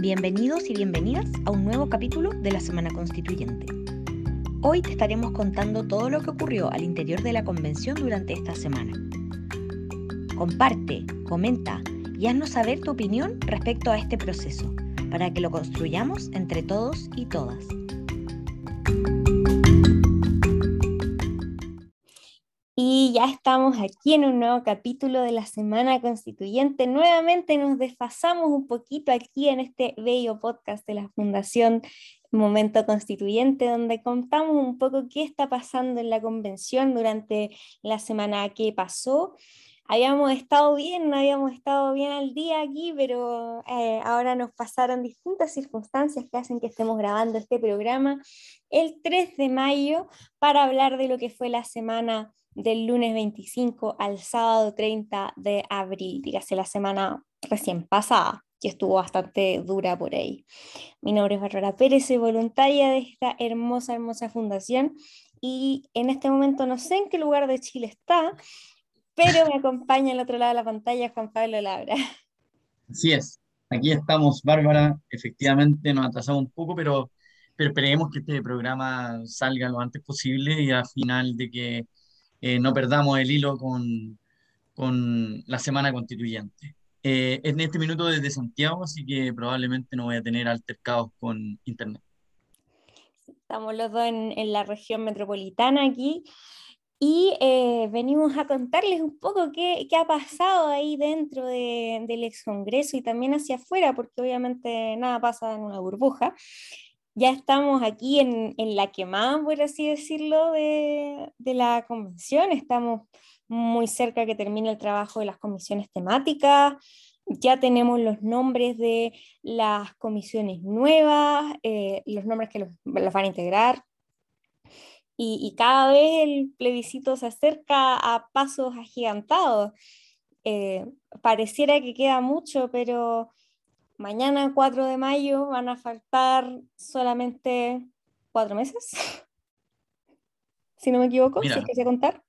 Bienvenidos y bienvenidas a un nuevo capítulo de la Semana Constituyente. Hoy te estaremos contando todo lo que ocurrió al interior de la convención durante esta semana. Comparte, comenta y haznos saber tu opinión respecto a este proceso, para que lo construyamos entre todos y todas. Ya estamos aquí en un nuevo capítulo de la Semana Constituyente. Nuevamente nos desfasamos un poquito aquí en este bello podcast de la Fundación Momento Constituyente, donde contamos un poco qué está pasando en la convención durante la semana que pasó. Habíamos estado bien, no habíamos estado bien al día aquí, pero eh, ahora nos pasaron distintas circunstancias que hacen que estemos grabando este programa el 3 de mayo para hablar de lo que fue la semana del lunes 25 al sábado 30 de abril, dígase la semana recién pasada, que estuvo bastante dura por ahí. Mi nombre es Bárbara Pérez, voluntaria de esta hermosa, hermosa fundación y en este momento no sé en qué lugar de Chile está, pero me acompaña al otro lado de la pantalla Juan Pablo Labra. Así es, aquí estamos, Bárbara, efectivamente nos atrasamos un poco, pero, pero esperemos que este programa salga lo antes posible y al final de que eh, no perdamos el hilo con, con la semana constituyente. Eh, en este minuto desde Santiago, así que probablemente no voy a tener altercados con Internet. Estamos los dos en, en la región metropolitana aquí y eh, venimos a contarles un poco qué, qué ha pasado ahí dentro de, del ex Congreso y también hacia afuera, porque obviamente nada pasa en una burbuja ya estamos aquí en, en, la quemada, por así decirlo, de, de, la convención. Estamos muy cerca que termine el trabajo de las comisiones temáticas. Ya tenemos los nombres de las comisiones nuevas, eh, los nombres que los, van a integrar. Y, y, cada vez el plebiscito se acerca a pasos agigantados. Eh, pareciera que queda mucho, pero mañana 4 de mayo van a faltar solamente cuatro meses, si no me equivoco, Mira, si es que sé contar.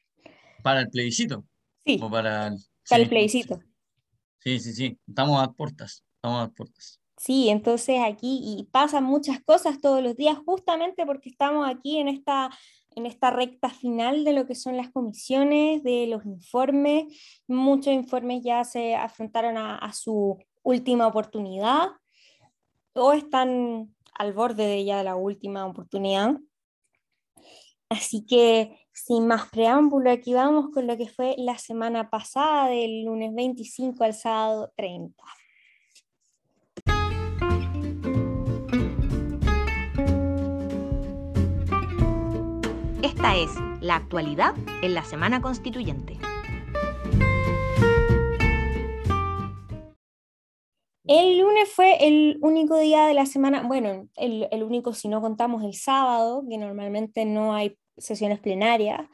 Para el plebiscito. Sí. O para el, para sí, el plebiscito. Sí, sí, sí. Estamos a puertas. Estamos a puertas. Sí, entonces aquí y pasan muchas cosas todos los días, justamente porque estamos aquí en esta, en esta recta final de lo que son las comisiones, de los informes. Muchos informes ya se afrontaron a, a su última oportunidad o están al borde de ya la última oportunidad. Así que sin más preámbulo, aquí vamos con lo que fue la semana pasada, del lunes 25 al sábado 30. Esta es la actualidad en la Semana Constituyente. El lunes fue el único día de la semana, bueno, el, único si no contamos el sábado, que normalmente no hay sesiones plenarias.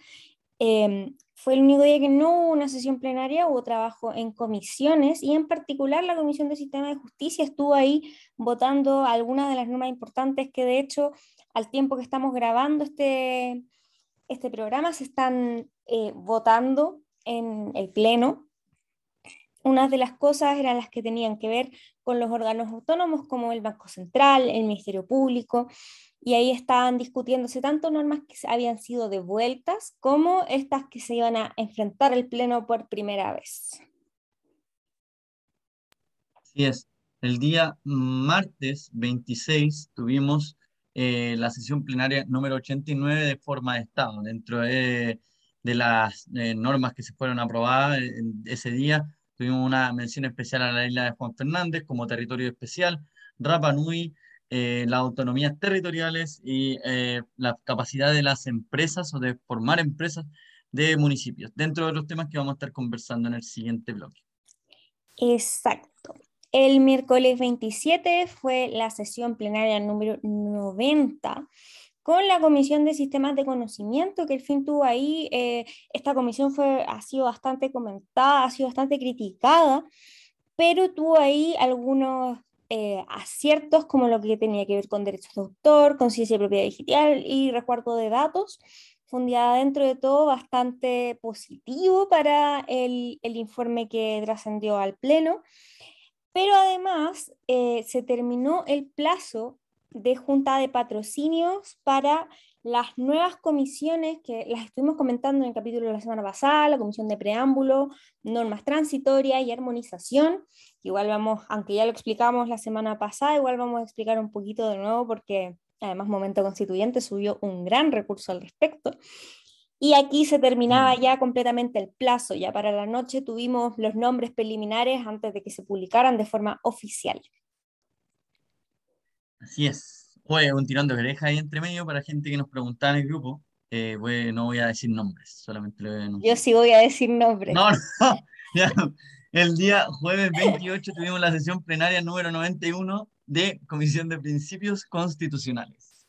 Eh, fue el único día que no hubo una sesión plenaria, hubo trabajo en comisiones y en particular la Comisión de Sistema de Justicia estuvo ahí votando algunas de las normas importantes que de hecho al tiempo que estamos grabando este, este programa se están eh, votando en el Pleno unas de las cosas eran las que tenían que ver con los órganos autónomos como el Banco Central, el Ministerio Público, y ahí estaban discutiéndose tanto normas que habían sido devueltas como estas que se iban a enfrentar al Pleno por primera vez. Así es. El día martes 26 tuvimos eh, la sesión plenaria número 89 de forma de Estado. Dentro de, las eh, normas que se fueron aprobadas en ese día, Tuvimos una mención especial a la isla de Juan Fernández como territorio especial, Rapa Nui, eh, las autonomías territoriales y eh, la capacidad de las empresas o de formar empresas de municipios, dentro de los temas que vamos a estar conversando en el siguiente bloque. Exacto. El miércoles 27 fue la sesión plenaria número 90 con la Comisión de Sistemas de Conocimiento, que el fin tuvo ahí, eh, esta comisión fue, ha sido bastante comentada, ha sido bastante criticada, pero tuvo ahí algunos eh, aciertos como lo que tenía que ver con derechos de autor, conciencia de propiedad digital y resguardo de datos. Fue un día dentro de todo bastante positivo para el, el informe que trascendió al Pleno. pero además eh, se terminó el plazo de junta de patrocinios para las nuevas comisiones que las estuvimos comentando en el capítulo de la semana pasada, la comisión de preámbulo, normas transitorias y armonización, igual vamos, aunque ya lo explicamos la semana pasada, igual vamos a explicar un poquito de nuevo porque además Momento Constituyente subió un gran recurso al respecto. Y aquí se terminaba mm. ya completamente el plazo, ya para la noche tuvimos los nombres preliminares antes de que se publicaran de forma oficial. Así es. Oye, un tirón de oreja ahí entre medio para gente que nos preguntaba en el grupo. Eh, no voy a decir nombres, solamente voy a Yo sí voy a decir nombres. No, no, El día jueves 28 tuvimos la sesión plenaria número 91 de Comisión de Principios Constitucionales.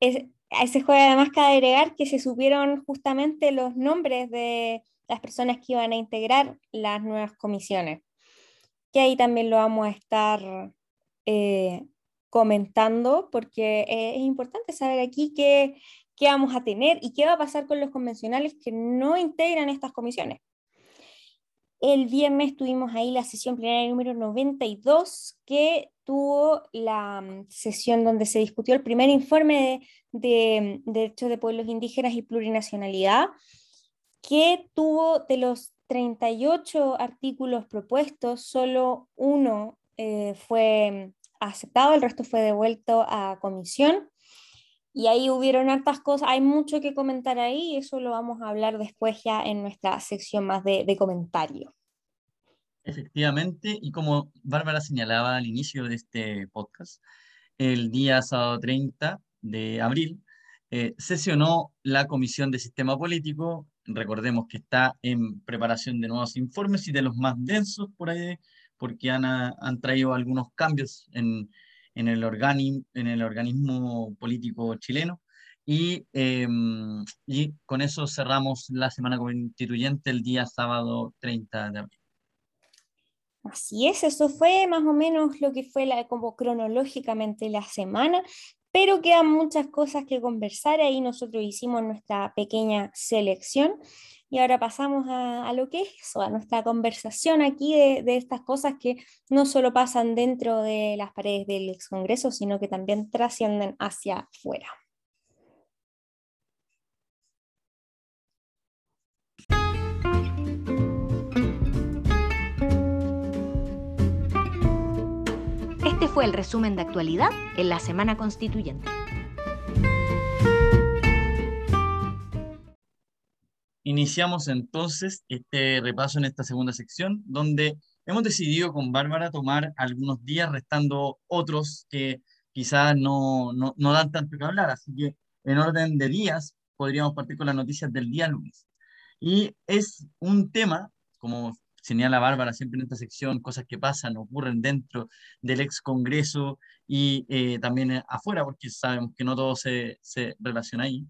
a ese jueves además cabe agregar que se supieron justamente los nombres de las personas que iban a integrar las nuevas comisiones, que ahí también lo vamos a estar eh, comentando, porque es importante saber aquí qué, qué vamos a tener y qué va a pasar con los convencionales que no integran estas comisiones. El viernes tuvimos ahí la sesión plenaria número 92, que tuvo la mm, sesión donde se discutió el primer informe de, de, mm, derechos de pueblos indígenas y plurinacionalidad, que tuvo de los 38 artículos propuestos, solo uno eh, fue aceptado, el resto fue devuelto a comisión. Y ahí hubieron hartas cosas, hay mucho que comentar ahí, eso lo vamos a hablar después ya en nuestra sección más de, de comentario. Efectivamente, y como Bárbara señalaba al inicio de este podcast, el día sábado 30 de abril eh, sesionó la Comisión de Sistema Político, recordemos que está en preparación de nuevos informes y de los más densos por ahí porque han, han traído algunos cambios en, en, el en el organismo político chileno. Y, em, y con eso cerramos la semana constituyente el día sábado 30 de abril. Así es, eso fue más o menos lo que fue la, como cronológicamente la semana, pero quedan muchas cosas que conversar. Ahí nosotros hicimos nuestra pequeña selección. Y ahora pasamos a, lo que es eso, a nuestra conversación aquí de, estas cosas que no solo pasan dentro de las paredes del ex Congreso, sino que también trascienden hacia afuera. Este fue el resumen de actualidad en la Semana Constituyente. Iniciamos entonces este repaso en esta segunda sección, donde hemos decidido con Bárbara tomar algunos días, restando otros que quizás no, no, no dan tanto que hablar. Así que en orden de días podríamos partir con las noticias del día lunes. Y es un tema, como señala Bárbara siempre en esta sección, cosas que pasan, ocurren dentro del ex Congreso y eh, también afuera, porque sabemos que no todo se, se relaciona ahí.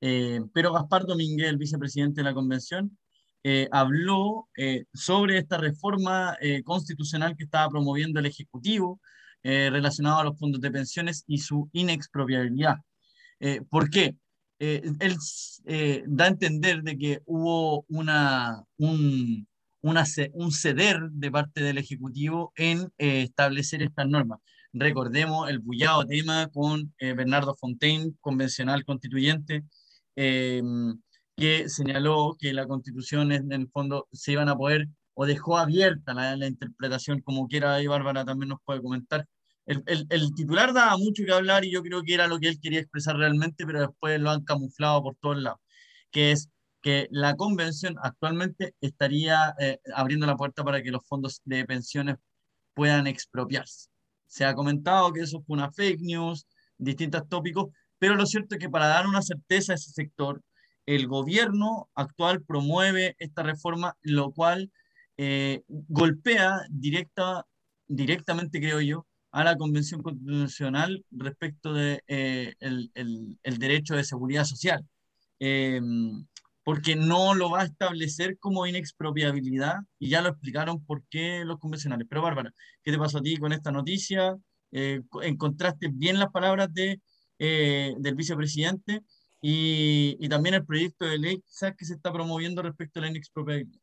Eh, pero Gaspar Domínguez, el vicepresidente de la convención, eh, habló eh, sobre esta reforma constitucional que estaba promoviendo el Ejecutivo relacionado a los fondos de pensiones y su inexpropiabilidad. ¿Por qué? él da a entender de que hubo una, un, una, un ceder de parte del Ejecutivo en establecer estas normas. Recordemos el bullado tema con Bernardo Fontaine, convencional constituyente, Em, que señaló que la constitución en el fondo se iban a poder o dejó abierta la, la interpretación como quiera y Bárbara también nos puede comentar. El, el, el, titular daba mucho que hablar y yo creo que era lo que él quería expresar realmente, pero después lo han camuflado por todos lados, que es que la convención actualmente estaría eh, abriendo la puerta para que los fondos de pensiones puedan expropiarse. Se ha comentado que eso fue una fake news, distintos tópicos, pero lo cierto es que para dar una certeza a ese sector, el gobierno actual promueve esta reforma, lo cual eh, golpea directa, directamente, creo yo, a la Convención Constitucional respecto del de, eh, el, derecho de seguridad social, eh, porque no lo va a establecer como inexpropiabilidad y ya lo explicaron por qué los convencionales. Pero Bárbara, ¿qué te pasó a ti con esta noticia? ¿Encontraste bien las palabras de eh, del vicepresidente y, y, también el proyecto de ley que se está promoviendo respecto a la inexpropiabilidad.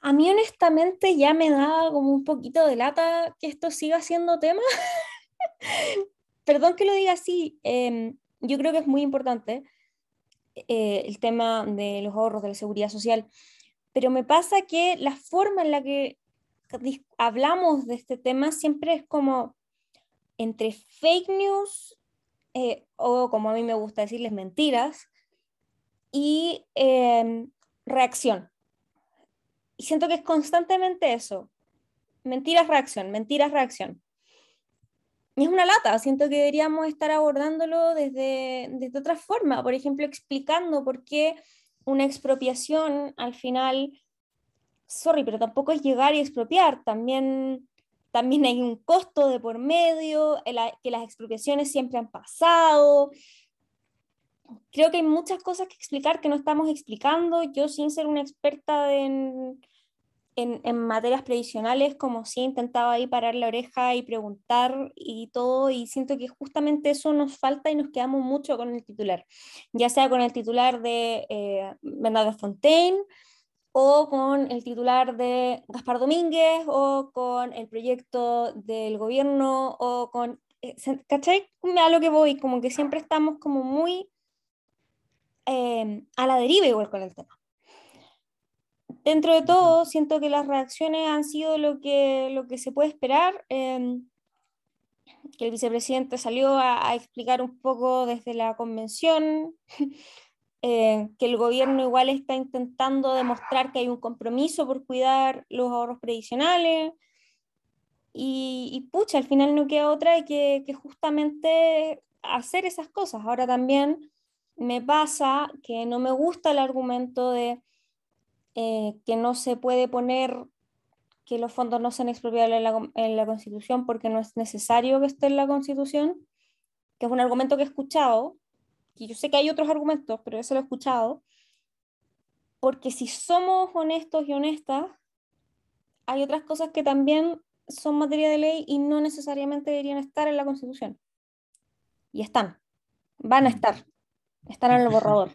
A mí honestamente ya me da como un poquito de lata que esto siga siendo tema. Perdón que lo diga así, em, yo creo que es muy importante eh, el tema de los ahorros de la seguridad social, pero me pasa que la forma en la que hablamos de este tema siempre es como entre fake news eh, o como a mí me gusta decirles mentiras y em, reacción. Y siento que es constantemente eso. Mentiras, reacción, mentiras, reacción. Y es una lata, siento que deberíamos estar abordándolo desde, desde otra forma, por ejemplo, explicando por qué una expropiación al final, sorry, pero tampoco es llegar y expropiar, también, también hay un costo de por medio, que las expropiaciones siempre han pasado. Creo que hay muchas cosas que explicar que no estamos explicando. Yo sin ser una experta en, en, materias previsionales, como si intentaba ahí parar la oreja y preguntar y todo, y siento que justamente eso nos falta y nos quedamos mucho con el titular, ya sea con el titular de eh, Bernardo Fontaine o con el titular de Gaspar Domínguez o con el proyecto del gobierno o con... Eh, ¿Cachai? A lo que voy, como que siempre estamos como muy eh, a la deriva igual con el tema dentro de todo, siento que las reacciones han sido lo que, lo que se puede esperar. Em, que el vicepresidente salió a, explicar un poco desde la convención, eh, que el gobierno igual está intentando demostrar que hay un compromiso por cuidar los ahorros previsionales. Y, y pucha, al final no queda otra que, que justamente hacer esas cosas. Ahora también me pasa que no me gusta el argumento de eh, que no se puede poner que los fondos no sean expropiables en la, Constitución porque no es necesario que esté en la Constitución, que es un argumento que he escuchado, y yo sé que hay otros argumentos, pero ese lo he escuchado, porque si somos honestos y honestas, hay otras cosas que también son materia de ley y no necesariamente deberían estar en la Constitución. Y están, van a mm. estar, están en el borrador.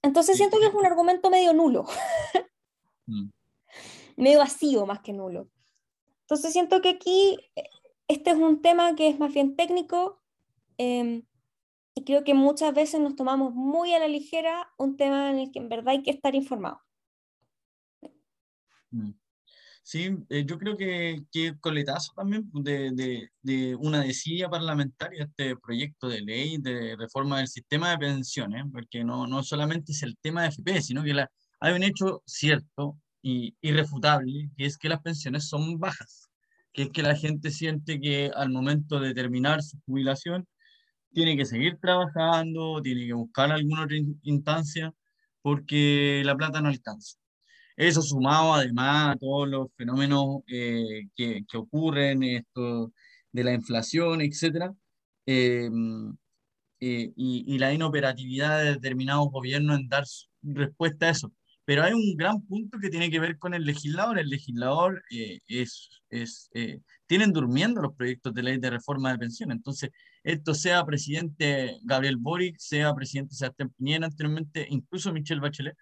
Entonces siento que es un argumento medio nulo, mm. medio vacío más que nulo. Entonces siento que aquí eh, este es un tema que es más bien técnico em, y creo que muchas veces nos tomamos muy a la ligera un tema en el que en verdad hay que estar informado. Mm. Sí, eh, yo creo que, que coletazo también de, de, de una desidia parlamentaria este proyecto de ley de reforma del sistema de pensiones, porque no, no solamente es el tema de FP, sino que la, hay un hecho cierto y irrefutable, que es que las pensiones son bajas, que es que la gente siente que al momento de terminar su jubilación tiene que seguir trabajando, tiene que buscar alguna otra instancia, porque la plata no alcanza. Eso sumado además a todos los fenómenos eh, que, que, ocurren, esto de la inflación, etc. Eh, eh, y, y, la inoperatividad de determinados gobiernos en dar respuesta a eso. Pero hay un gran punto que tiene que ver con el legislador. El legislador es, es tienen durmiendo los proyectos de ley de reforma de pensiones. Entonces, esto sea presidente Gabriel Boric, sea presidente Sebastián Piñera anteriormente, incluso Michelle Bachelet,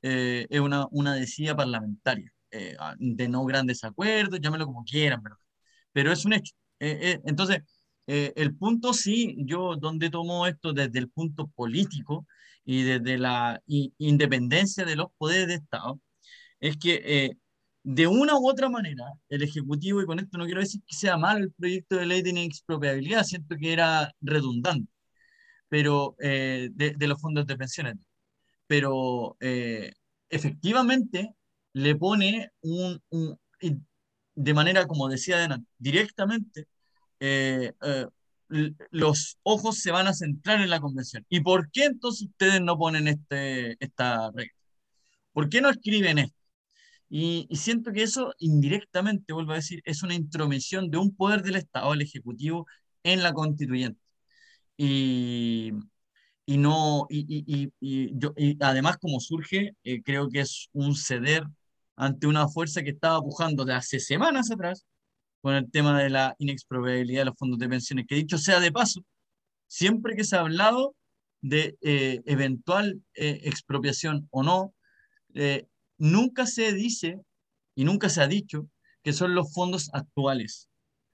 eh, es una, una decisión parlamentaria, eh, ah, de no grandes acuerdos, llámelo como quieran, ¿verdad? pero es un hecho. Eh, entonces, el punto sí, yo donde tomo esto desde el punto político y desde la independencia de los poderes de Estado, es que de una u otra manera, el Ejecutivo, y con esto no quiero decir que sea mal el proyecto de ley de inexpropiabilidad, siento que era redundante, pero de, de, los fondos de pensiones pero eh, efectivamente le pone un, de manera, como decía Adena, directamente, eh, eh, los ojos se van a centrar en la convención. ¿Y por qué entonces ustedes no ponen este, esta regla? ¿Por qué no escriben esto? Y, y, siento que eso indirectamente, vuelvo a decir, es una intromisión de un poder del Estado, el Ejecutivo, en la constituyente. Y, y no y, y, yo, además como surge eh, creo que es un ceder ante una fuerza que estaba pujando de hace semanas atrás con el tema de la inexpropiabilidad de los fondos de pensiones que dicho sea de paso siempre que se ha hablado de eh, eventual eh, expropiación o no nunca se dice y nunca se ha dicho que son los fondos actuales,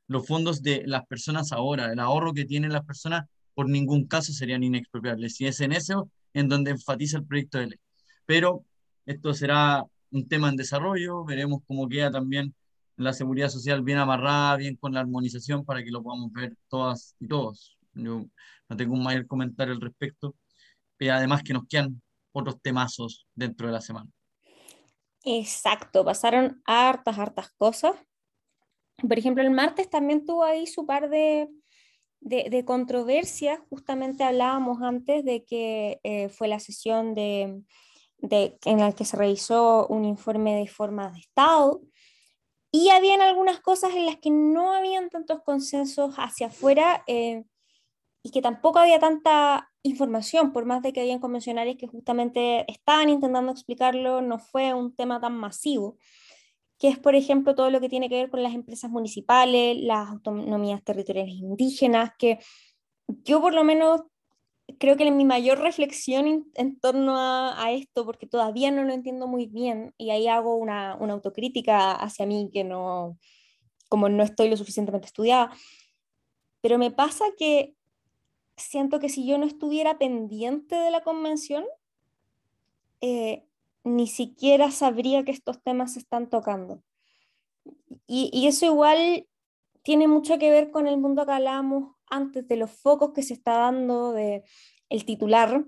los fondos de las personas ahora, el ahorro que tienen las personas por ningún caso serían inexpropiables. Y es en eso en donde enfatiza el proyecto de ley. Pero esto será un tema en desarrollo, veremos cómo queda también la seguridad social bien amarrada, bien con la armonización para que lo podamos ver todas y todos. Yo no tengo un mayor comentario al respecto, y además que nos quedan otros temazos dentro de la semana. Exacto, pasaron hartas, hartas cosas. Por ejemplo, el martes también tuvo ahí su par de, de, controversias. Justamente hablábamos antes de que eh, fue la sesión de, en la que se revisó un informe de forma de Estado. Y habían algunas cosas en las que no habían tantos consensos hacia afuera eh, y que tampoco había tanta información, por más de que habían convencionales que justamente estaban intentando explicarlo, no fue un tema tan masivo, que es, por ejemplo, todo lo que tiene que ver con las empresas municipales, las autonomías territoriales indígenas, que yo por lo menos creo que mi mayor reflexión en torno a, esto, porque todavía no lo entiendo muy bien, y ahí hago una, una autocrítica hacia mí que no, como no estoy lo suficientemente estudiada, pero me pasa que siento que si yo no estuviera pendiente de la convención, eh, ni siquiera sabría que estos temas se están tocando. Y, eso igual tiene mucho que ver con el mundo que hablábamos antes de los focos que se está dando de el titular,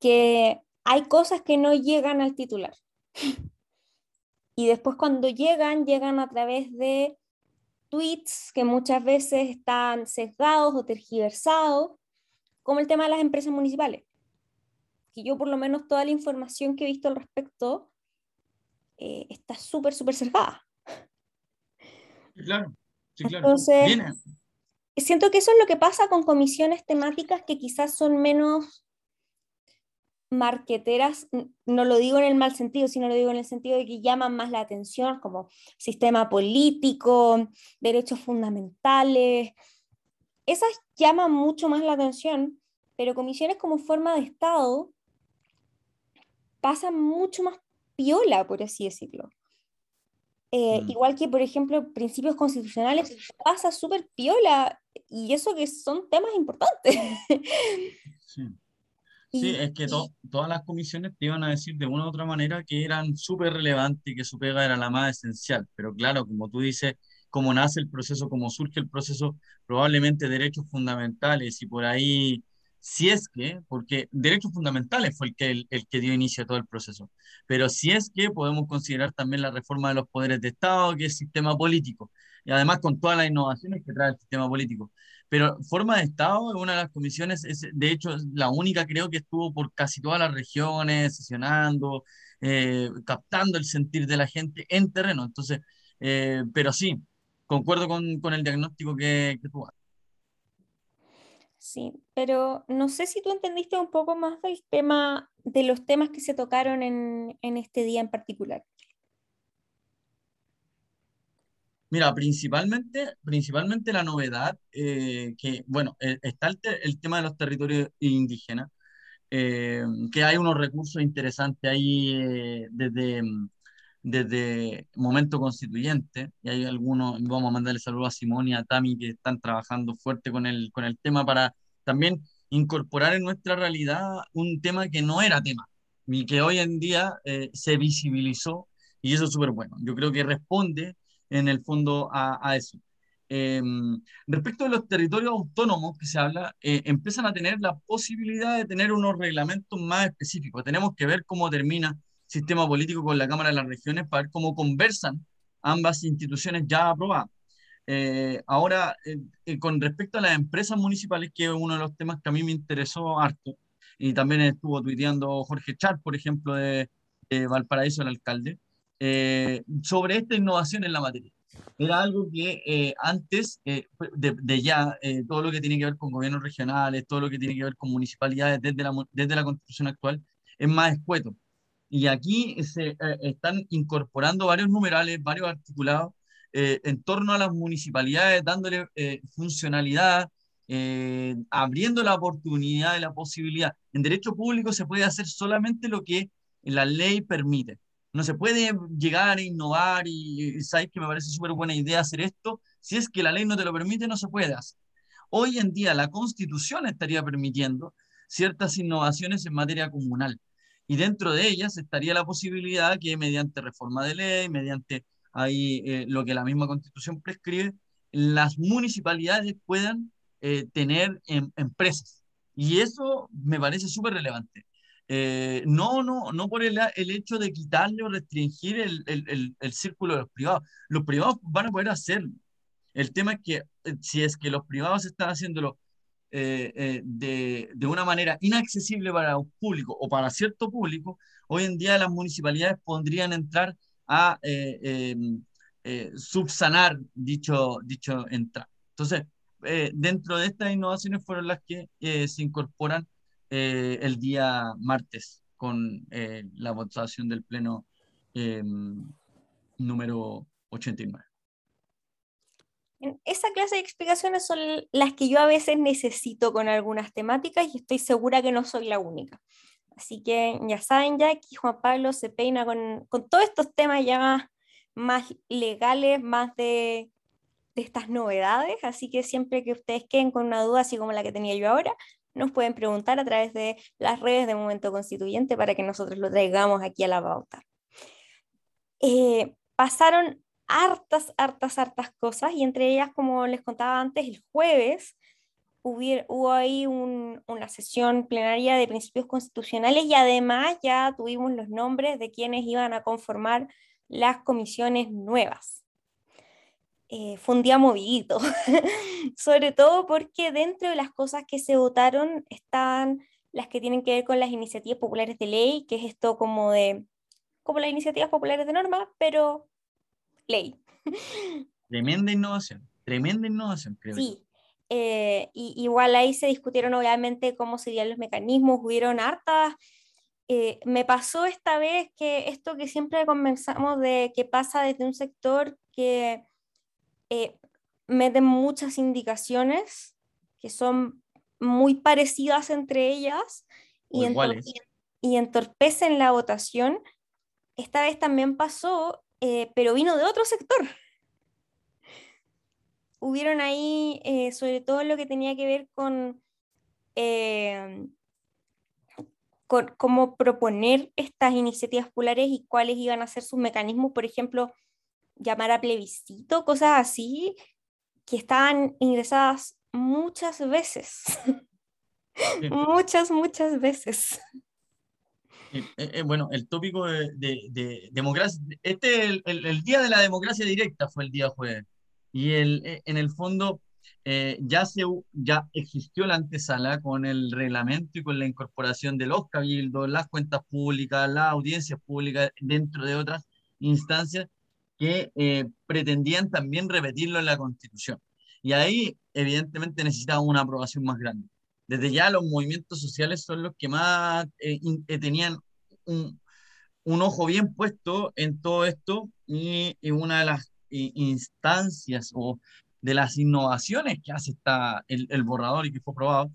que hay cosas que no llegan al titular. Y después cuando llegan, llegan a través de tweets que muchas veces están sesgados o tergiversados, como el tema de las empresas municipales. Que yo por lo menos toda la información que he visto al respecto eh, está súper, súper sesgada. Claro, sí, claro. Entonces, siento que eso es lo que pasa con comisiones temáticas que quizás son menos marqueteras, no lo digo en el mal sentido, sino lo digo en el sentido de que llaman más la atención, como sistema político, derechos fundamentales. Esas llaman mucho más la atención, pero comisiones como forma de Estado pasan mucho más piola, por así decirlo. Eh, mm. Igual que, por ejemplo, principios constitucionales, pasa súper piola, y eso que son temas importantes. Sí. Sí, es que todas las comisiones te iban a decir de una u otra manera que eran súper relevantes y que su pega era la más esencial, pero claro, como tú dices, cómo nace el proceso, cómo surge el proceso, probablemente derechos fundamentales y por ahí, si es que, porque derechos fundamentales fue el que, el, el que dio inicio a todo el proceso, pero si es que podemos considerar también la reforma de los poderes de Estado, que es sistema político, y además con todas las innovaciones que trae el sistema político. Pero forma de Estado es una de las comisiones, es, de hecho, la única creo que estuvo por casi todas las regiones, sesionando, eh, captando el sentir de la gente en terreno. Entonces, eh, pero sí, concuerdo con, con el diagnóstico que, tú. Sí, pero no sé si tú entendiste un poco más del tema, de los temas que se tocaron en, en este día en particular. Mira, principalmente, principalmente la novedad, eh, que, bueno, eh, está el, tema de los territorios indígenas, eh, que hay unos recursos interesantes ahí desde, desde momento constituyente, y hay algunos, vamos a mandarle saludos a Simón y a Tami, que están trabajando fuerte con el, con el tema para también incorporar en nuestra realidad un tema que no era tema, y que hoy en día se visibilizó, y eso es súper bueno. Yo creo que responde en el fondo a, eso. Em, respecto de los territorios autónomos que se habla, eh, empiezan a tener la posibilidad de tener unos reglamentos más específicos. Tenemos que ver cómo termina el sistema político con la Cámara de las Regiones para ver cómo conversan ambas instituciones ya aprobadas. Eh, ahora, eh, con respecto a las empresas municipales, que es uno de los temas que a mí me interesó harto, y también estuvo tuiteando Jorge Char, por ejemplo, de, de Valparaíso, el alcalde, eh, sobre esta innovación en la materia. Era algo que eh, antes, eh, de, ya, todo lo que tiene que ver con gobiernos regionales, todo lo que tiene que ver con municipalidades desde la, desde la constitución actual, es más escueto. Y aquí se están incorporando varios numerales, varios articulados en torno a las municipalidades, dándole funcionalidad, abriendo la oportunidad y la posibilidad. En derecho público se puede hacer solamente lo que la ley permite. No se puede llegar a innovar y, y sabes que me parece súper buena idea hacer esto. Si es que la ley no te lo permite, no se puede hacer. Hoy en día la constitución estaría permitiendo ciertas innovaciones en materia comunal y dentro de ellas estaría la posibilidad que mediante reforma de ley, mediante ahí eh, lo que la misma constitución prescribe, las municipalidades puedan eh, tener em, empresas. Y eso me parece súper relevante. Eh, no, no, no por el, el, hecho de quitarle o restringir el, el, el, círculo de los privados. Los privados van a poder hacerlo. El tema es que si es que los privados están haciéndolo eh, eh, de, de, una manera inaccesible para un público o para cierto público, hoy en día las municipalidades podrían entrar a eh, subsanar dicho, dicho entrada. Entonces, dentro de estas innovaciones fueron las que se incorporan el día martes con la votación del Pleno número 89. Esa clase de explicaciones son las que yo a veces necesito con algunas temáticas y estoy segura que no soy la única. Así que ya saben ya que Juan Pablo se peina con, con todos estos temas ya más, legales, más de, de, estas novedades. Así que siempre que ustedes queden con una duda así como la que tenía yo ahora, nos pueden preguntar a través de las redes de Momento Constituyente para que nosotros lo traigamos aquí a la pauta. Eh, pasaron hartas, hartas, hartas cosas y entre ellas, como les contaba antes, el jueves hubo, ahí una sesión plenaria de principios constitucionales y además ya tuvimos los nombres de quienes iban a conformar las comisiones nuevas. Eh, fue un día movidito, sobre todo porque dentro de las cosas que se votaron están las que tienen que ver con las iniciativas populares de ley, que es esto como de como las iniciativas populares de norma, pero ley. Tremenda innovación, tremenda innovación, creo. Sí, eh, y, igual ahí se discutieron obviamente cómo serían los mecanismos, hubieron hartas. Eh, me pasó esta vez que esto que siempre conversamos de que pasa desde un sector que eh, mete muchas indicaciones que son muy parecidas entre ellas y, y entorpecen la votación. Esta vez también pasó eh, pero vino de otro sector. Hubieron ahí, eh, sobre todo lo que tenía que ver con, eh, con cómo proponer estas iniciativas populares y cuáles iban a ser sus mecanismos, por ejemplo, llamar a plebiscito, cosas así, que estaban ingresadas muchas veces. muchas, muchas veces. Eh, eh, bueno, el tópico de, democracia, este, el, el, día de la democracia directa fue el día jueves. Y el, eh, en el fondo ya, se, ya existió la antesala con el reglamento y con la incorporación de los cabildos, las cuentas públicas, las audiencias públicas, dentro de otras instancias que pretendían también repetirlo en la Constitución. Y ahí, evidentemente, necesitaba una aprobación más grande desde ya los movimientos sociales son los que más eh, eh, tenían un, un, ojo bien puesto en todo esto y, una de las instancias o de las innovaciones que hace esta, el, el, borrador y que fue aprobado,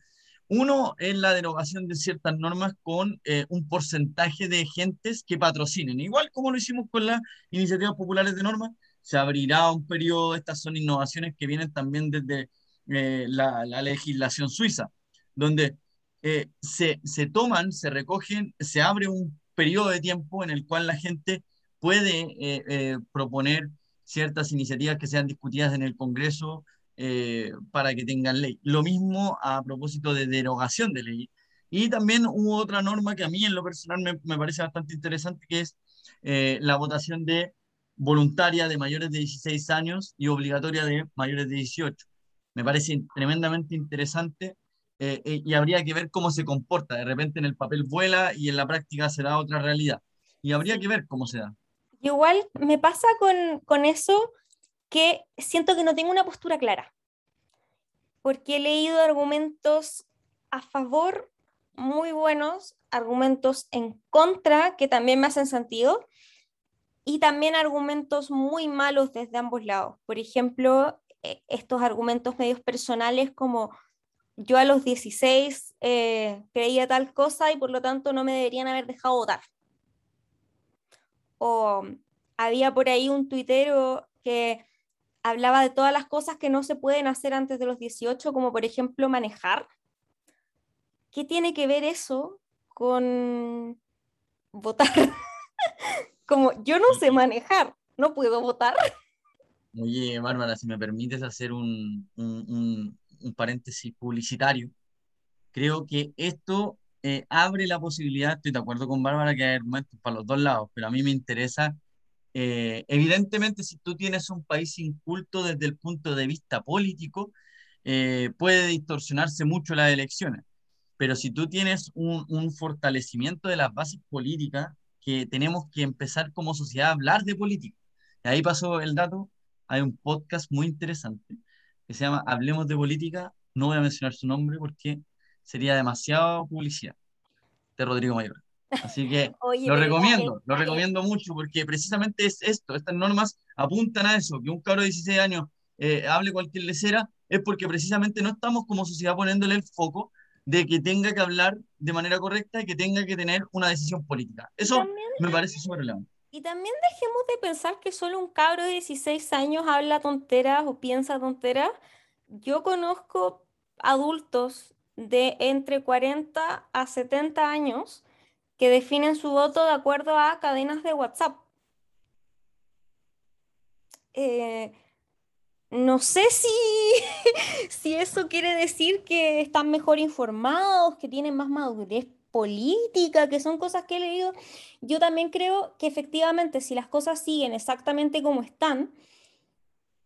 uno es la derogación de ciertas normas con eh, un porcentaje de gentes que patrocinen. Igual como lo hicimos con las iniciativas populares de normas, se abrirá un periodo, estas son innovaciones que vienen también desde la, la legislación suiza donde eh, se, se, toman, se recogen, se abre un periodo de tiempo en el cual la gente puede eh, eh, proponer ciertas iniciativas que sean discutidas en el Congreso para que tengan ley. Lo mismo a propósito de derogación de ley. Y también hubo otra norma que a mí en lo personal me, me parece bastante interesante, que es la votación de voluntaria de mayores de 16 años y obligatoria de mayores de 18. Me parece tremendamente interesante eh, eh, y habría que ver cómo se comporta. De repente en el papel vuela y en la práctica se da otra realidad. Y habría que ver cómo se da. Igual me pasa con, con eso que siento que no tengo una postura clara, porque he leído argumentos a favor muy buenos, argumentos en contra que también me hacen sentido, y también argumentos muy malos desde ambos lados. Por ejemplo, eh, estos argumentos medios personales como yo a los 16 eh, creía tal cosa y por lo tanto no me deberían haber dejado votar. o había por ahí un tuitero que hablaba de todas las cosas que no se pueden hacer antes de los 18, como por ejemplo manejar. ¿Qué tiene que ver eso con votar? como yo no sé manejar, no puedo votar. Oye, Bárbara, si me permites hacer un, paréntesis publicitario, creo que esto eh, abre la posibilidad, estoy de acuerdo con Bárbara que hay argumentos para los dos lados, pero a mí me interesa, eh, evidentemente si tú tienes un país inculto desde el punto de vista político, eh, puede distorsionarse mucho las elecciones, pero si tú tienes un, fortalecimiento de las bases políticas, que tenemos que empezar como sociedad a hablar de política. Ahí pasó el dato, hay un podcast muy interesante que se llama Hablemos de Política, no voy a mencionar su nombre porque sería demasiado publicidad, de Rodrigo Mayor. Así que lo recomiendo, lo recomiendo mucho porque precisamente es esto, estas normas apuntan a eso, que un cabro de 16 años eh, hable cualquier lecera, es porque precisamente no estamos como sociedad poniéndole el foco de que tenga que hablar de manera correcta y que tenga que tener una decisión política. Eso me parece súper relevante. Y también dejemos de pensar que solo un cabro de 16 años habla tonteras o piensa tonteras. Yo conozco adultos de entre 40 a 70 años que definen su voto de acuerdo a cadenas de WhatsApp. Eh, no sé si, si eso quiere decir que están mejor informados, que tienen más madurez política, que son cosas que he leído. Yo también creo que efectivamente si las cosas siguen exactamente como están,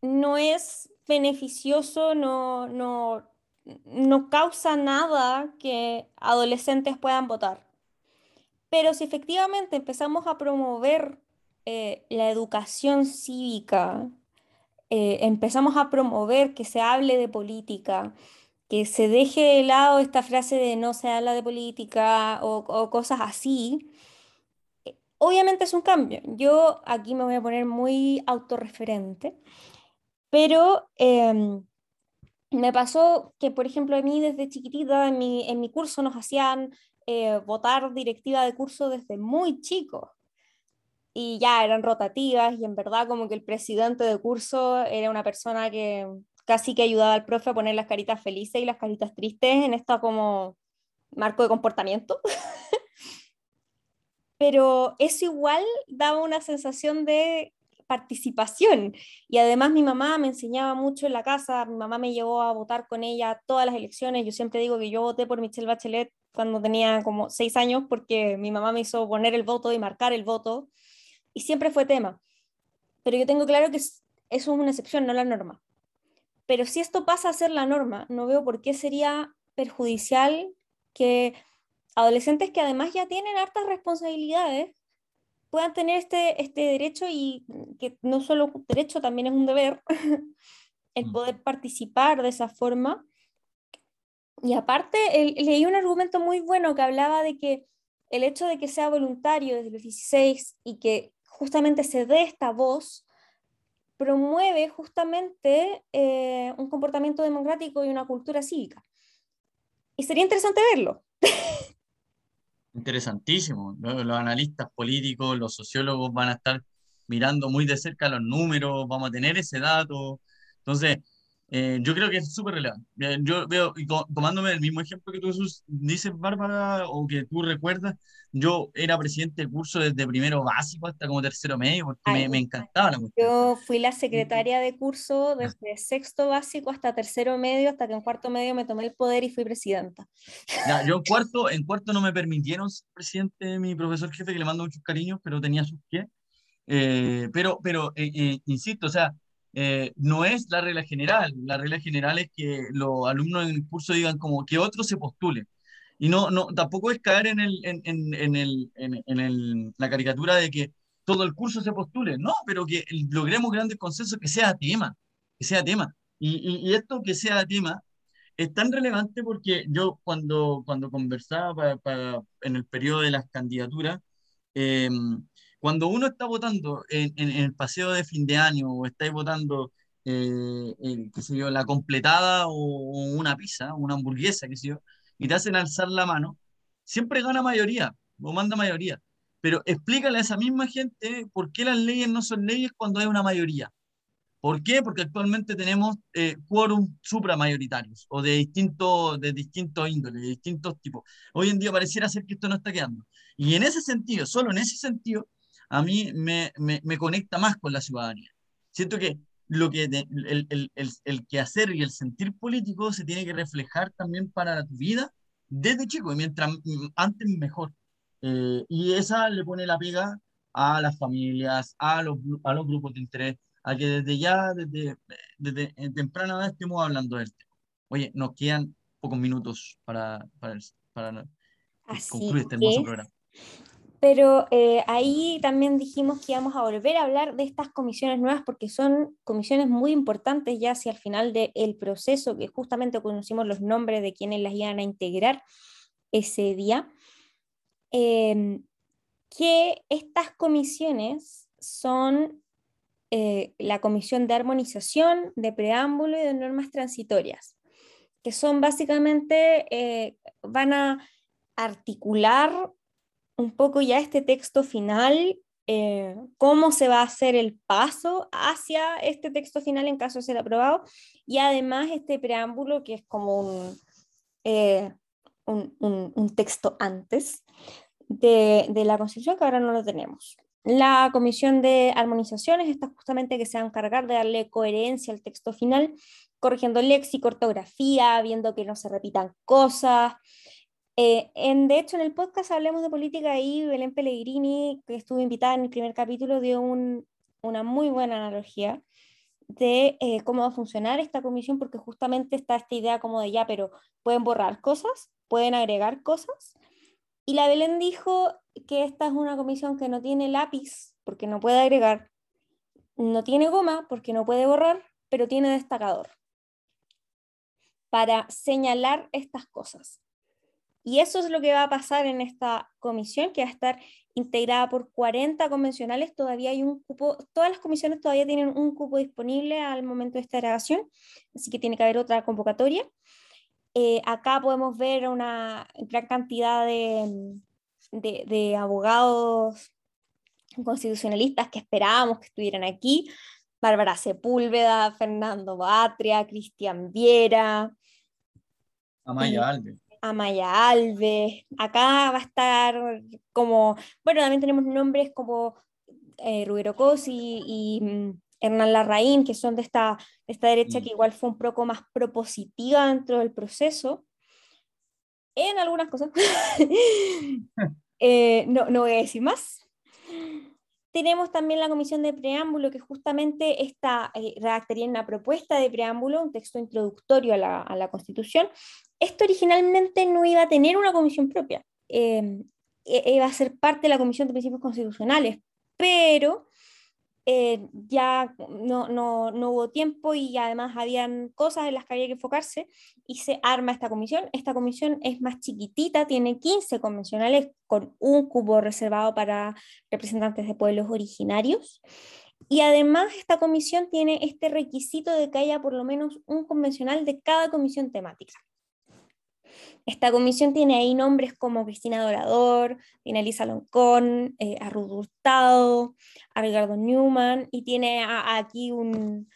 no es beneficioso, no, no, no causa nada que adolescentes puedan votar. Pero si efectivamente empezamos a promover eh, la educación cívica, eh, empezamos a promover que se hable de política, que se deje de lado esta frase de no se habla de política o, cosas así, eh, obviamente es un cambio. Yo aquí me voy a poner muy autorreferente, pero em, me pasó que, por ejemplo, a mí desde chiquitita en mi, en mi curso nos hacían eh, votar directiva de curso desde muy chico y ya eran rotativas y en verdad como que el presidente de curso era una persona que casi que ayudaba al profe a poner las caritas felices y las caritas tristes en esta como marco de comportamiento. Pero eso igual daba una sensación de participación. Y además mi mamá me enseñaba mucho en la casa, mi mamá me llevó a votar con ella todas las elecciones. Yo siempre digo que yo voté por Michelle Bachelet cuando tenía como seis años porque mi mamá me hizo poner el voto y marcar el voto y siempre fue tema. Pero yo tengo claro que eso es una excepción, no la norma. Pero si esto pasa a ser la norma, no veo por qué sería perjudicial que adolescentes que además ya tienen hartas responsabilidades puedan tener este, este derecho y que no solo un derecho, también es un deber, el mm. poder participar de esa forma. Y aparte, leí un argumento muy bueno que hablaba de que el hecho de que sea voluntario desde los 16 y que justamente se dé esta voz, promueve justamente eh, un comportamiento democrático y una cultura cívica. Y sería interesante verlo. Interesantísimo. Los analistas políticos, los sociólogos van a estar mirando muy de cerca los números, vamos a tener ese dato. Entonces, eh, yo creo que es súper relevante. Eh, yo veo, y tomándome el mismo ejemplo que tú dices, Bárbara, o que tú recuerdas, yo era presidente de curso desde primero básico hasta como tercero medio, porque me, encantaba la cuestión. Yo fui la secretaria de curso desde sexto básico hasta tercero medio, hasta que en cuarto medio me tomé el poder y fui presidenta. yo en cuarto, en cuarto no me permitieron ser presidente mi profesor jefe, que le mando muchos cariños, pero tenía sus pies. Eh, pero, pero insisto, o sea, eh, no es la regla general. La regla general es que los alumnos en el curso digan como que otros se postulen. Y no, no, tampoco es caer en, el, en, en, el, en el, la caricatura de que todo el curso se postule. No, pero que logremos grandes consensos, que sea tema, que sea tema. Y, y, esto que sea tema es tan relevante porque yo cuando, cuando conversaba para, en el periodo de las candidaturas, eh, cuando uno está votando en, el paseo de fin de año o estáis votando, eh, qué sé yo, la completada o, una pizza, una hamburguesa, qué sé yo, y te hacen alzar la mano, siempre gana mayoría o manda mayoría. pero explícale a esa misma gente por qué las leyes no son leyes cuando hay una mayoría. ¿Por qué? Porque actualmente tenemos eh, quórum supramayoritarios o de distintos, de distintos índoles, de distintos tipos. Hoy en día pareciera ser que esto no está quedando. Y en ese sentido, solo en ese sentido, a mí me, me, me conecta más con la ciudadanía. Siento que lo que el, el, el, el quehacer y el sentir político se tiene que reflejar también para tu vida desde chico, y mientras antes mejor. Eh, y esa le pone la pega a las familias, a los, a los grupos de interés, a que desde ya, desde, desde temprana edad estemos hablando de esto. Oye, nos quedan pocos minutos para, para, para concluir este hermoso programa. Pero eh, ahí también dijimos que íbamos a volver a hablar de estas comisiones nuevas porque son comisiones muy importantes ya hacia el final del proceso, que justamente conocimos los nombres de quienes las iban a integrar ese día. Em, que estas comisiones son eh, la Comisión de Armonización, de Preámbulo y de Normas Transitorias, que son básicamente, eh, van a articular un poco ya este texto final, eh, cómo se va a hacer el paso hacia este texto final en caso de ser aprobado, y además este preámbulo que es como un, eh, un, texto antes de, de, la Constitución, que ahora no lo tenemos. La Comisión de Armonizaciones está justamente que se va a encargar de darle coherencia al texto final, corrigiendo léxico, ortografía, viendo que no se repitan cosas, eh, en, de hecho, en el podcast Hablemos de Política y Belén Pellegrini, que estuvo invitada en el primer capítulo, dio una muy buena analogía de eh, cómo va a funcionar esta comisión, porque justamente está esta idea como de ya, pero pueden borrar cosas, pueden agregar cosas. Y la Belén dijo que esta es una comisión que no tiene lápiz, porque no puede agregar, no tiene goma, porque no puede borrar, pero tiene destacador para señalar estas cosas. Y eso es lo que va a pasar en esta comisión, que va a estar integrada por 40 convencionales. Todavía hay un cupo, todas las comisiones todavía tienen un cupo disponible al momento de esta grabación, así que tiene que haber otra convocatoria. Eh, acá podemos ver una gran cantidad de, de, abogados constitucionalistas que esperábamos que estuvieran aquí. Bárbara Sepúlveda, Fernando Batria, Cristian Viera. Amaya Alves. Amaya Alves, acá va a estar como, bueno, también tenemos nombres como eh, Rubero Cosi y, mm, Hernán Larraín, que son de esta, esta derecha que mm. igual fue un poco más propositiva dentro del proceso, en algunas cosas. Eh, no, no voy a decir más. Tenemos también la comisión de preámbulo, que justamente esta eh, redactaría una propuesta de preámbulo, un texto introductorio a la, a la Constitución, esto originalmente no iba a tener una comisión propia, eh, e, iba a ser parte de la Comisión de Principios Constitucionales, pero eh, ya no, no, no, hubo tiempo y además habían cosas en las que había que enfocarse y se arma esta comisión. Esta comisión es más chiquitita, tiene 15 convencionales con un cubo reservado para representantes de pueblos originarios. Y además esta comisión tiene este requisito de que haya por lo menos un convencional de cada comisión temática. Esta comisión tiene ahí nombres como Cristina Dorador, tiene a Lisa Loncón, eh, a Ruth Hurtado, a Ricardo Newman, y tiene aquí un,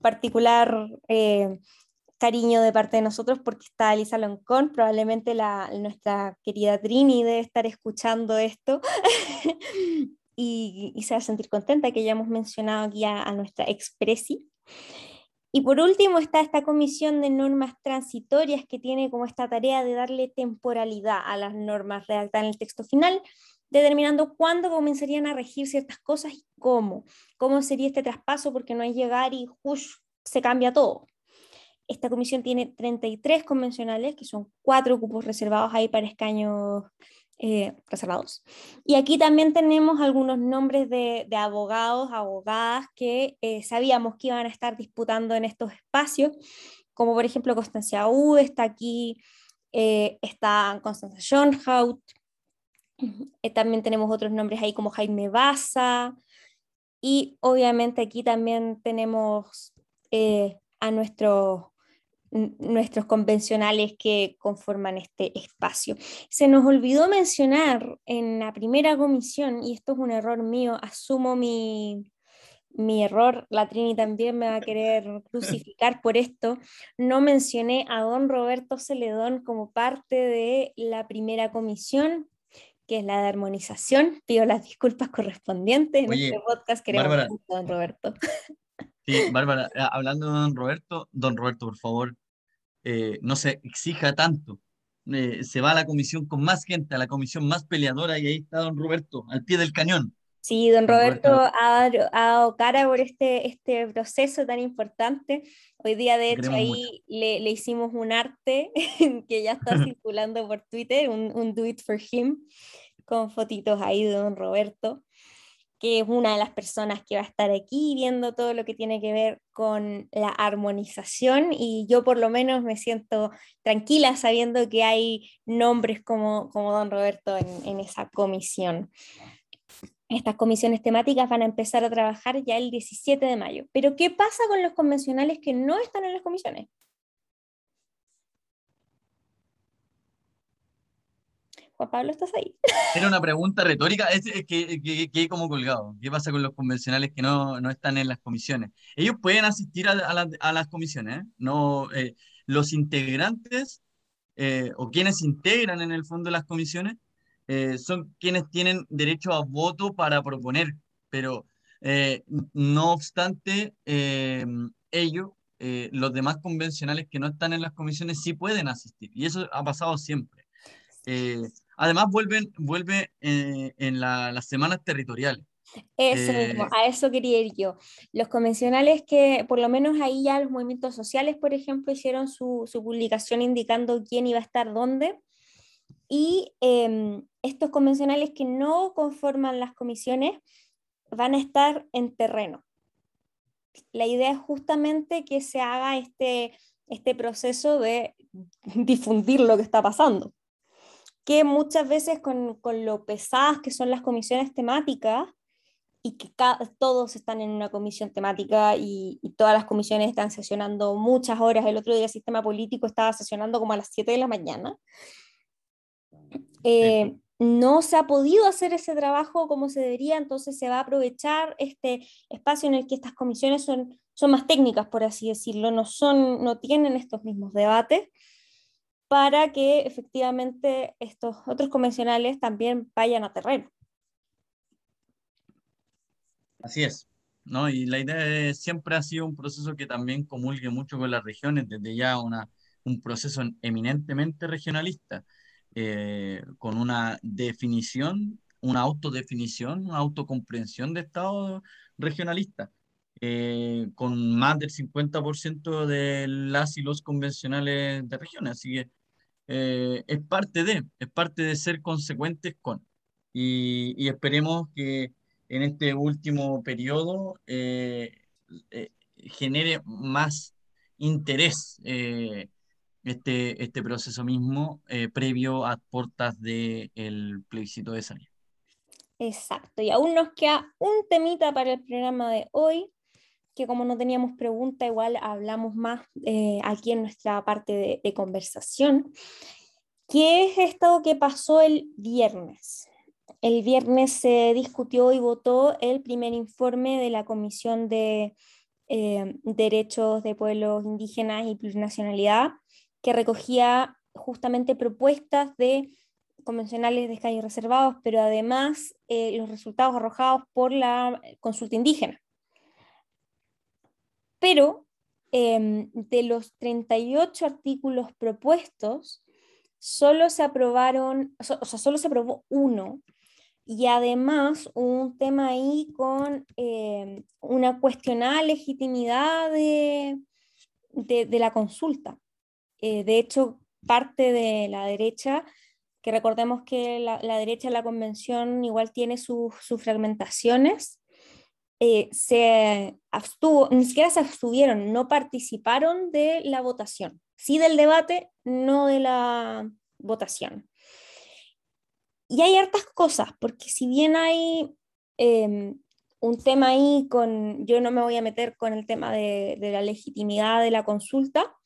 particular eh, cariño de parte de nosotros porque está Lisa Loncón, probablemente la, nuestra querida Trini debe estar escuchando esto. y, se va a sentir contenta que ya hemos mencionado aquí a, a nuestra expresi. Y por último está esta comisión de normas transitorias que tiene como esta tarea de darle temporalidad a las normas redactadas en el texto final, determinando cuándo comenzarían a regir ciertas cosas y cómo. Cómo sería este traspaso, porque no es llegar y ¡hush! se cambia todo. Esta comisión tiene 33 convencionales, que son cuatro cupos reservados ahí para escaños eh, reservados. Y aquí también tenemos algunos nombres de, abogados, abogadas que eh, sabíamos que iban a estar disputando en estos espacios, como por ejemplo Constancia U, está aquí, eh, está Constanza Schoenhout, también tenemos otros nombres ahí como Jaime Baza, y obviamente aquí también tenemos a nuestros nuestros convencionales que conforman este espacio. Se nos olvidó mencionar en la primera comisión, y esto es un error mío, asumo mi, mi error, la Trini también me va a querer crucificar por esto, no mencioné a don Roberto Celedón como parte de la primera comisión, que es la de armonización. Pido las disculpas correspondientes en este podcast. Queremos Bárbara, a don Roberto. Sí, Bárbara, eh, hablando de don Roberto, don Roberto, por favor, eh, no se exija tanto. Eh, se va a la comisión con más gente, a la comisión más peleadora, y ahí está don Roberto, al pie del cañón. Sí, don Roberto ha, dado cara por este, este proceso tan importante. Hoy día, de hecho, ahí le, le, hicimos un arte que ya está circulando por Twitter, un, un Do It for Him, con fotitos ahí de don Roberto que es una de las personas que va a estar aquí viendo todo lo que tiene que ver con la armonización y yo por lo menos me siento tranquila sabiendo que hay nombres como, como don Roberto en, en esa comisión. Estas comisiones temáticas van a empezar a trabajar ya el 17 de mayo. Pero ¿qué pasa con los convencionales que no están en las comisiones? Juan Pablo, ¿estás ahí? Era una pregunta retórica, es, que, que, como colgado. ¿Qué pasa con los convencionales que no, no están en las comisiones? Ellos pueden asistir a, a, las comisiones, ¿eh? no eh, los integrantes eh, o quienes integran en el fondo las comisiones son quienes tienen derecho a voto para proponer, pero no obstante ello, los demás convencionales que no están en las comisiones sí pueden asistir, y eso ha pasado siempre. Además, vuelven, vuelve eh, en las semanas territoriales. Eso mismo, eh, a eso quería ir yo. Los convencionales que, por lo menos ahí ya los movimientos sociales, por ejemplo, hicieron su, publicación indicando quién iba a estar dónde. Y em, estos convencionales que no conforman las comisiones van a estar en terreno. La idea es justamente que se haga este, este proceso de difundir lo que está pasando que muchas veces con, con, lo pesadas que son las comisiones temáticas y que todos están en una comisión temática y, todas las comisiones están sesionando muchas horas. El otro día el sistema político estaba sesionando como a las 7 de la mañana. Eh, no se ha podido hacer ese trabajo como se debería, entonces se va a aprovechar este espacio en el que estas comisiones son, son más técnicas, por así decirlo, no, son, no tienen estos mismos debates para que efectivamente estos otros convencionales también vayan a terreno. Así es, ¿no? Y la idea siempre ha sido un proceso que también comulgue mucho con las regiones, desde ya una, un proceso eminentemente regionalista, eh, con una definición, una autodefinición, una autocomprensión de Estado regionalista. Eh, con más del 50% de las y los convencionales de regiones. Así que eh, es parte de, es parte de ser consecuentes con. Y, esperemos que en este último periodo eh, eh, genere más interés este, este proceso mismo previo a puertas del plebiscito de salida. Exacto, y aún nos queda un temita para el programa de hoy, que como no teníamos pregunta, igual hablamos más eh, aquí en nuestra parte de, conversación, ¿Qué es esto que pasó el viernes. El viernes se discutió y votó el primer informe de la Comisión de eh, Derechos de Pueblos Indígenas y Plurinacionalidad, que recogía justamente propuestas de convencionales de escaños reservados, pero además eh, los resultados arrojados por la consulta indígena pero em, de los 38 artículos propuestos, solo se aprobaron, o sea, solo se aprobó uno, y además un tema ahí con em, una cuestionada legitimidad de, la consulta. Eh, de hecho, parte de la derecha, que recordemos que la, derecha de la convención igual tiene sus fragmentaciones, eh, se abstuvo, ni siquiera se abstuvieron, no participaron de la votación, sí del debate, no de la votación. Y hay hartas cosas, porque si bien hay em, un tema ahí con, yo no me voy a meter con el tema de, la legitimidad de la consulta,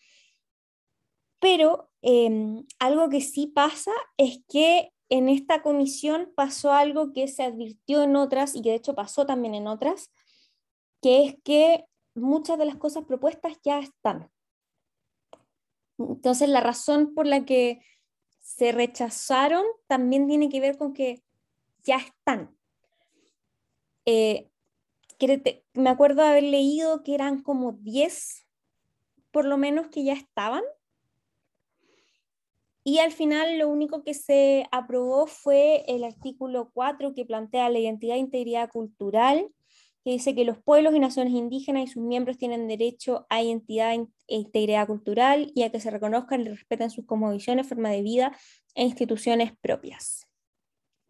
pero em, algo que sí pasa es que en esta comisión pasó algo que se advirtió en otras y que de hecho pasó también en otras, que es que muchas de las cosas propuestas ya están. Entonces, la razón por la que se rechazaron también tiene que ver con que ya están. Eh, me acuerdo haber leído que eran como 10, por lo menos, que ya estaban. Y al final lo único que se aprobó fue el artículo 4 que plantea la identidad e integridad cultural que dice que los pueblos y naciones indígenas y sus miembros tienen derecho a identidad e integridad cultural y a que se reconozcan y respeten sus cosmovisiones, forma de vida e instituciones propias.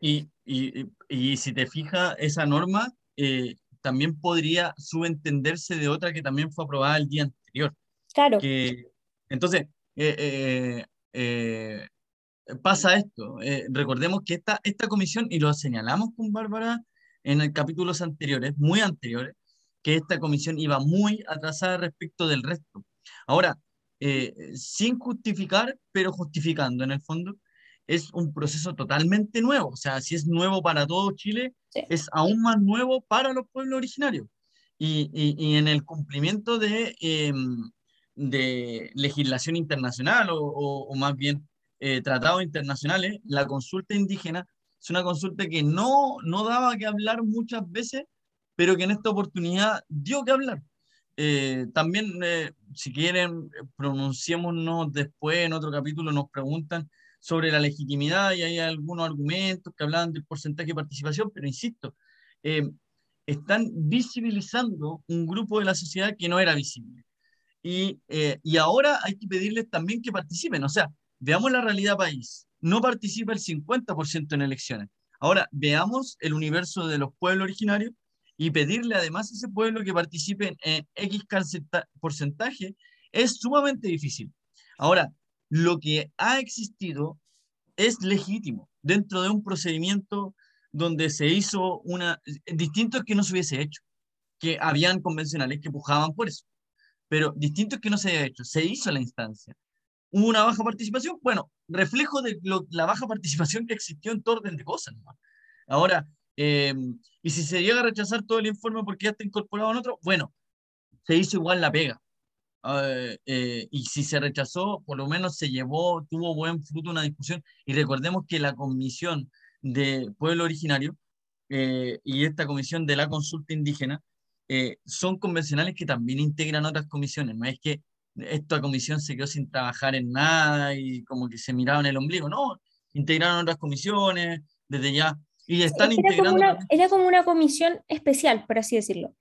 Y, y, y si te fijas, esa norma eh, también podría subentenderse de otra que también fue aprobada el día anterior. Claro. Que, entonces, eh, eh, pasa esto. recordemos que esta, esta comisión, y lo señalamos con Bárbara en capítulos anteriores, muy anteriores, que esta comisión iba muy atrasada respecto del resto. Ahora, eh, sin justificar, pero justificando en el fondo, es un proceso totalmente nuevo. O sea, si es nuevo para todo Chile, es aún más nuevo para los pueblos originarios. Y, y, en el cumplimiento de, em, de legislación internacional o, o, más bien eh, tratados internacionales, la consulta indígena es una consulta que no, no daba que hablar muchas veces, pero que en esta oportunidad dio que hablar. Eh, también, eh, si quieren, pronunciémonos después en otro capítulo, nos preguntan sobre la legitimidad y hay algunos argumentos que hablan del porcentaje de participación, pero insisto, eh, están visibilizando un grupo de la sociedad que no era visible. Y, y ahora hay que pedirles también que participen, o sea, veamos la realidad país no participa el 50% en elecciones. Ahora, veamos el universo de los pueblos originarios y pedirle además a ese pueblo que participe en X porcentaje es sumamente difícil. Ahora, lo que ha existido es legítimo dentro de un procedimiento donde se hizo una... Distinto es que no se hubiese hecho, que habían convencionales que pujaban por eso, pero distinto es que no se haya hecho, se hizo la instancia. ¿Hubo una baja participación? Bueno, reflejo de la baja participación que existió en todo orden de cosas. Ahora, em, y si se llega a rechazar todo el informe porque ya está incorporado en otro, bueno, se hizo igual la pega. Ah, eh, y si se rechazó, por lo menos se llevó, tuvo buen fruto una discusión. Y recordemos que la comisión de pueblo originario eh, y esta comisión de la consulta indígena eh, son convencionales que también integran otras comisiones. No es que esta comisión se quedó sin trabajar en nada y como que se miraban el ombligo, no, integraron otras comisiones desde ya y están era integrando. Como una, era como una comisión especial, por así decirlo.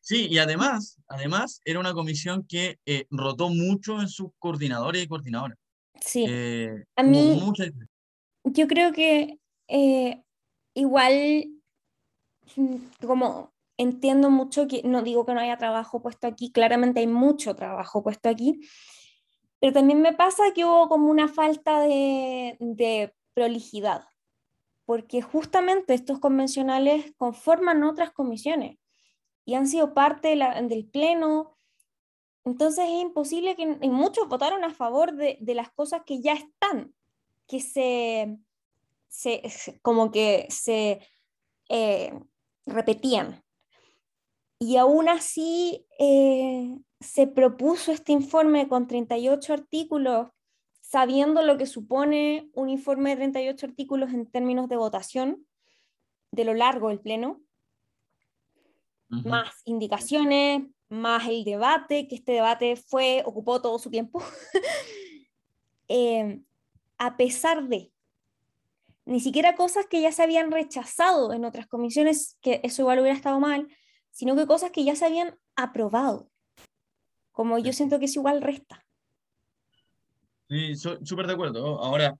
Sí, y además, además era una comisión que eh, rotó mucho en sus coordinadores y coordinadoras. Sí. Eh, a mí, yo creo que eh, igual, mm, como entiendo mucho que, no digo que no haya trabajo puesto aquí, claramente hay mucho trabajo puesto aquí, pero también me pasa que hubo como una falta de, de prolijidad, porque justamente estos convencionales conforman otras comisiones y han sido parte del Pleno. Entonces es imposible que muchos votaron a favor de, de las cosas que ya están, que se, se como que se eh, repetían. Y aún así eh, se propuso este informe con 38 artículos, sabiendo lo que supone un informe de 38 artículos en términos de votación de lo largo del Pleno, más indicaciones, más el debate, que este debate fue, ocupó todo su tiempo, eh, a pesar de ni siquiera cosas que ya se habían rechazado en otras comisiones, que eso igual hubiera estado mal, sino que cosas que ya se habían aprobado. Como yo siento que es igual resta. Sí, súper de acuerdo. Ahora,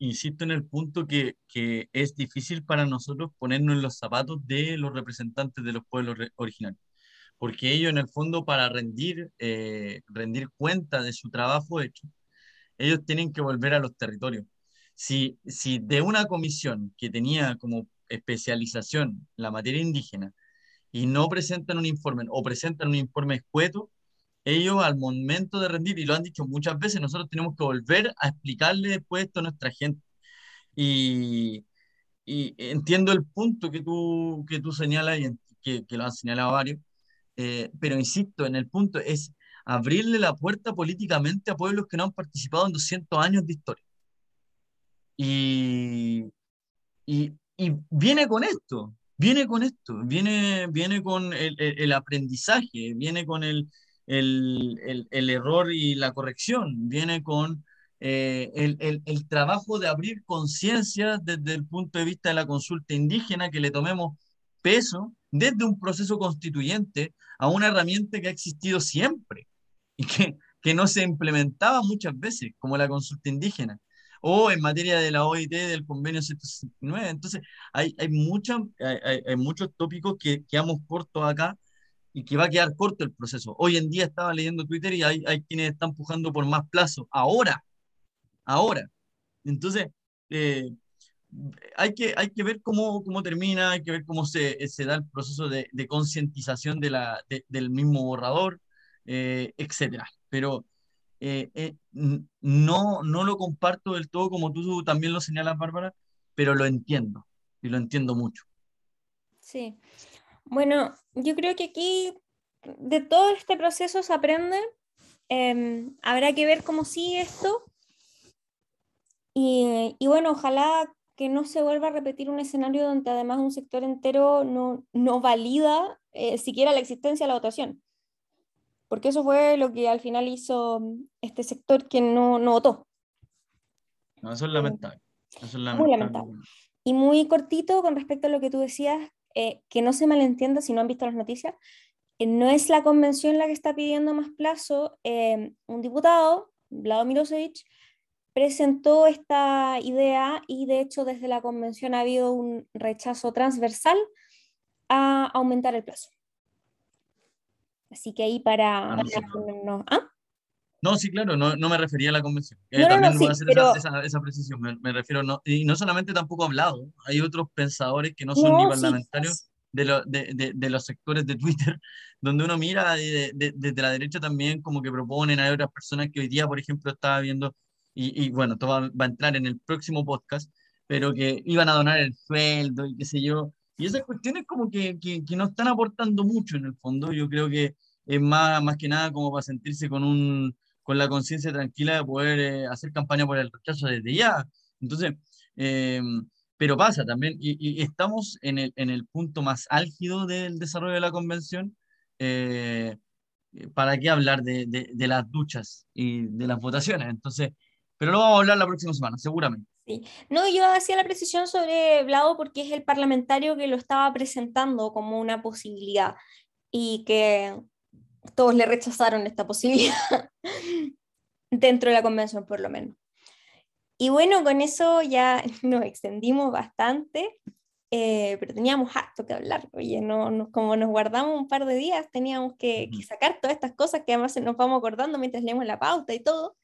insisto en el punto que, que, es difícil para nosotros ponernos en los zapatos de los representantes de los pueblos originarios, porque ellos en el fondo para rendir, eh, rendir cuenta de su trabajo hecho, ellos tienen que volver a los territorios. Si, si de una comisión que tenía como especialización la materia indígena, y no presentan un informe o presentan un informe escueto, ellos al momento de rendir, y lo han dicho muchas veces, nosotros tenemos que volver a explicarle después esto a nuestra gente. Y, entiendo el punto que tú, que tú señalas y que, que lo han señalado varios, eh, pero insisto, en el punto es abrirle la puerta políticamente a pueblos que no han participado en 200 años de historia. Y, y, y viene con esto, viene con esto, viene, viene con el, aprendizaje, viene con el, el, el, error y la corrección, viene con eh, el, trabajo de abrir conciencia desde el punto de vista de la consulta indígena, que le tomemos peso desde un proceso constituyente a una herramienta que ha existido siempre y que, que no se implementaba muchas veces, como la consulta indígena o en materia de la OIT del convenio 169. Entonces, hay, hay, hay, hay, muchos tópicos que quedamos cortos acá y que va a quedar corto el proceso. Hoy en día estaba leyendo Twitter y hay, hay quienes están empujando por más plazo, ahora, ahora. Entonces, eh, hay, que, hay que ver cómo, cómo termina, hay que ver cómo se, se da el proceso de, de concientización de la, del mismo borrador, eh, etcétera. Pero eh, eh, no, no lo comparto del todo como tú también lo señalas, Bárbara, pero lo entiendo y lo entiendo mucho. Sí, bueno, yo creo que aquí de todo este proceso se aprende. Em, habrá que ver cómo sigue esto. Y, y, bueno, ojalá que no se vuelva a repetir un escenario donde además un sector entero no, no valida eh, siquiera la existencia de la votación porque eso fue lo que al final hizo mm, este sector que no, no votó. No, eso es lamentable. Eso es lamentable. Muy lamentable. Y muy cortito con respecto a lo que tú decías, eh, que no se malentienda si no han visto las noticias, eh, no es la convención la que está pidiendo más plazo. Eh, un diputado, Vlado Milosevic, presentó esta idea y de hecho desde la convención ha habido un rechazo transversal a aumentar el plazo. Así que ahí para... Ah, ¿ah? no, sí, claro, no, no, me refería a la convención. Eh, también voy a hacer esa, esa, precisión, me, refiero, no, y no solamente tampoco hablado, hay otros pensadores que no son ni parlamentarios de, lo, de, de, de, los sectores de Twitter, donde uno mira desde la derecha también como que proponen, hay otras personas que hoy día, por ejemplo, estaba viendo, y, y bueno, todo va, va, a entrar en el próximo podcast, pero que iban a donar el sueldo y qué sé yo, y esas cuestiones como que, no están aportando mucho en el fondo, yo creo que es más, más que nada como para sentirse con, un, con la conciencia tranquila de poder eh, hacer campaña por el rechazo desde ya. Entonces, eh, pero pasa también, y, estamos en el, en el punto más álgido del desarrollo de la convención. Eh, ¿Para qué hablar de, de, las duchas y de las votaciones? Entonces, pero lo vamos a hablar la próxima semana, seguramente. Sí. No, yo hacía la precisión sobre Blado porque es el parlamentario que lo estaba presentando como una posibilidad y que todos le rechazaron esta posibilidad, dentro de la convención por lo menos. Y bueno, con eso ya nos extendimos bastante, eh, pero teníamos harto que hablar. Oye, no, como nos guardamos un par de días, teníamos que, que, sacar todas estas cosas que además nos vamos acordando mientras leemos la pauta y todo.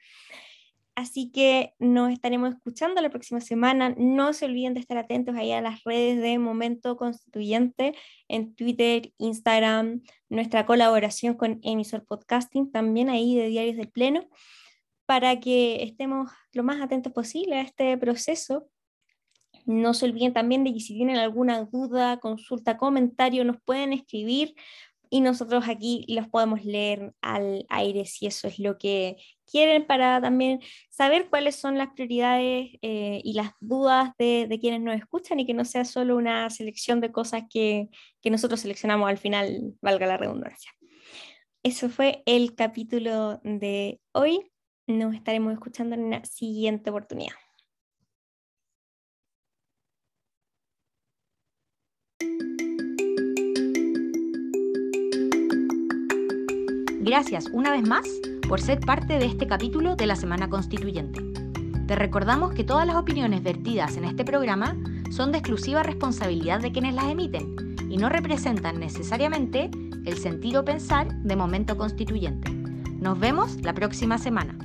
Así que nos estaremos escuchando la próxima semana. No se olviden de estar atentos ahí a las redes de Momento Constituyente en Twitter, Instagram, nuestra colaboración con Emisor Podcasting, también ahí de Diarios del Pleno, para que estemos lo más atentos posible a este proceso. No se olviden también de que si tienen alguna duda, consulta, comentario, nos pueden escribir y nosotros aquí los podemos leer al aire si eso es lo que quieren para también saber cuáles son las prioridades eh, y las dudas de, de, quienes nos escuchan y que no sea solo una selección de cosas que, que nosotros seleccionamos al final, valga la redundancia. Eso fue el capítulo de hoy. Nos estaremos escuchando en una siguiente oportunidad. Gracias una vez más por ser parte de este capítulo de la Semana Constituyente. Te recordamos que todas las opiniones vertidas en este programa son de exclusiva responsabilidad de quienes las emiten y no representan necesariamente el sentir o pensar de momento constituyente. Nos vemos la próxima semana.